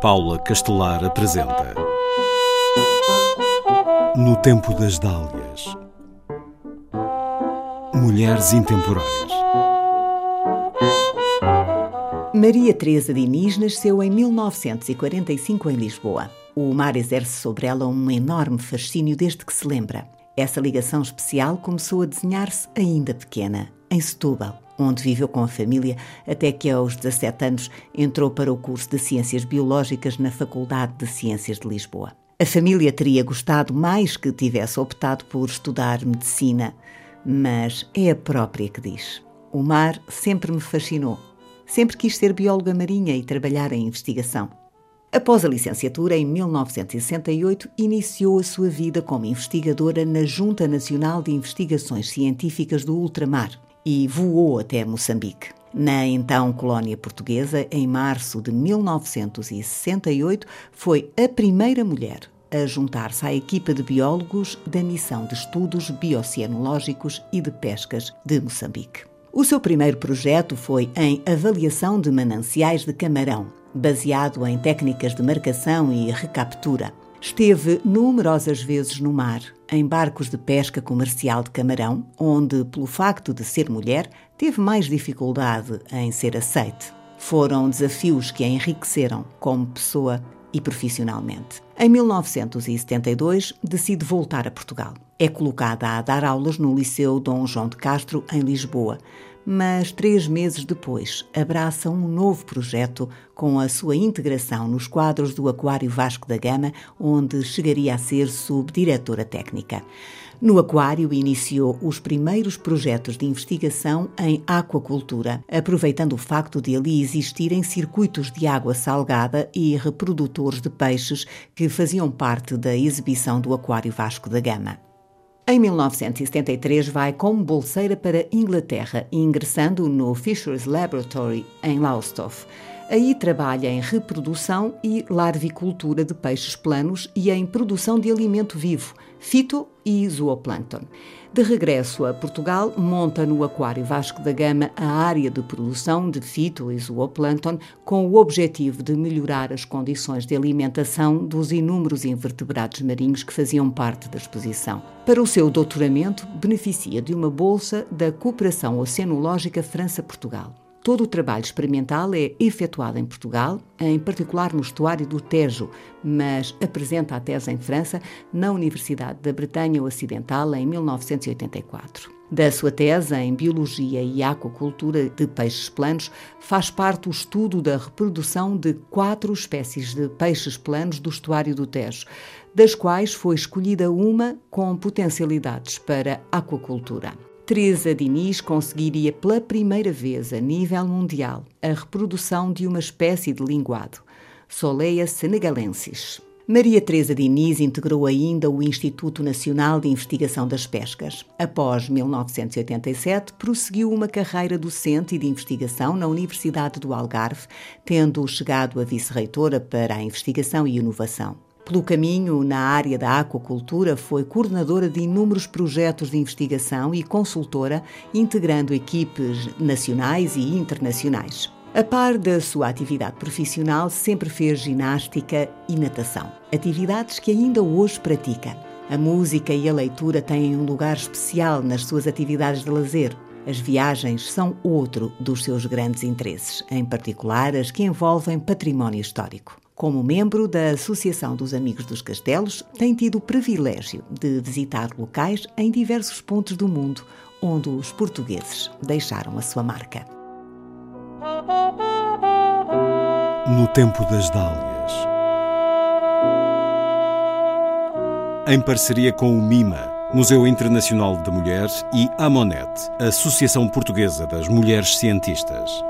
Paula Castelar apresenta No Tempo das Dálias Mulheres Intemporais Maria Teresa Diniz nasceu em 1945 em Lisboa. O mar exerce sobre ela um enorme fascínio desde que se lembra. Essa ligação especial começou a desenhar-se ainda pequena, em Setúbal, onde viveu com a família até que aos 17 anos entrou para o curso de Ciências Biológicas na Faculdade de Ciências de Lisboa. A família teria gostado mais que tivesse optado por estudar medicina, mas é a própria que diz. O mar sempre me fascinou. Sempre quis ser bióloga marinha e trabalhar em investigação. Após a licenciatura, em 1968, iniciou a sua vida como investigadora na Junta Nacional de Investigações Científicas do Ultramar e voou até Moçambique. Na então colónia portuguesa, em março de 1968, foi a primeira mulher a juntar-se à equipa de biólogos da Missão de Estudos Bioceanológicos e de Pescas de Moçambique. O seu primeiro projeto foi em avaliação de mananciais de camarão, baseado em técnicas de marcação e recaptura. Esteve numerosas vezes no mar, em barcos de pesca comercial de camarão, onde, pelo facto de ser mulher, teve mais dificuldade em ser aceite. Foram desafios que a enriqueceram como pessoa e profissionalmente. Em 1972, decide voltar a Portugal. É colocada a dar aulas no Liceu Dom João de Castro, em Lisboa, mas três meses depois abraça um novo projeto com a sua integração nos quadros do Aquário Vasco da Gama, onde chegaria a ser subdiretora técnica. No Aquário, iniciou os primeiros projetos de investigação em aquacultura, aproveitando o facto de ali existirem circuitos de água salgada e reprodutores de peixes que faziam parte da exibição do Aquário Vasco da Gama. Em 1973 vai como bolseira para Inglaterra, ingressando no Fisher's Laboratory em Lowestoft. Aí trabalha em reprodução e larvicultura de peixes planos e em produção de alimento vivo, fito e zooplâncton. De regresso a Portugal, monta no Aquário Vasco da Gama a área de produção de fito e zooplâncton com o objetivo de melhorar as condições de alimentação dos inúmeros invertebrados marinhos que faziam parte da exposição. Para o seu doutoramento, beneficia de uma bolsa da Cooperação Oceanológica França-Portugal. Todo o trabalho experimental é efetuado em Portugal, em particular no estuário do Tejo, mas apresenta a tese em França, na Universidade da Bretanha Ocidental, em 1984. Da sua tese em Biologia e Aquacultura de Peixes Planos, faz parte o estudo da reprodução de quatro espécies de peixes planos do estuário do Tejo, das quais foi escolhida uma com potencialidades para aquacultura. Teresa Diniz conseguiria pela primeira vez a nível mundial a reprodução de uma espécie de linguado, Soleia senegalensis. Maria Teresa Diniz integrou ainda o Instituto Nacional de Investigação das Pescas. Após 1987, prosseguiu uma carreira docente e de investigação na Universidade do Algarve, tendo chegado a vice-reitora para a investigação e inovação. Pelo caminho, na área da aquacultura, foi coordenadora de inúmeros projetos de investigação e consultora, integrando equipes nacionais e internacionais. A par da sua atividade profissional, sempre fez ginástica e natação, atividades que ainda hoje pratica. A música e a leitura têm um lugar especial nas suas atividades de lazer. As viagens são outro dos seus grandes interesses, em particular as que envolvem património histórico. Como membro da Associação dos Amigos dos Castelos, tem tido o privilégio de visitar locais em diversos pontos do mundo onde os portugueses deixaram a sua marca. No Tempo das Dálias. Em parceria com o MIMA, Museu Internacional da Mulher, e a Monet, Associação Portuguesa das Mulheres Cientistas.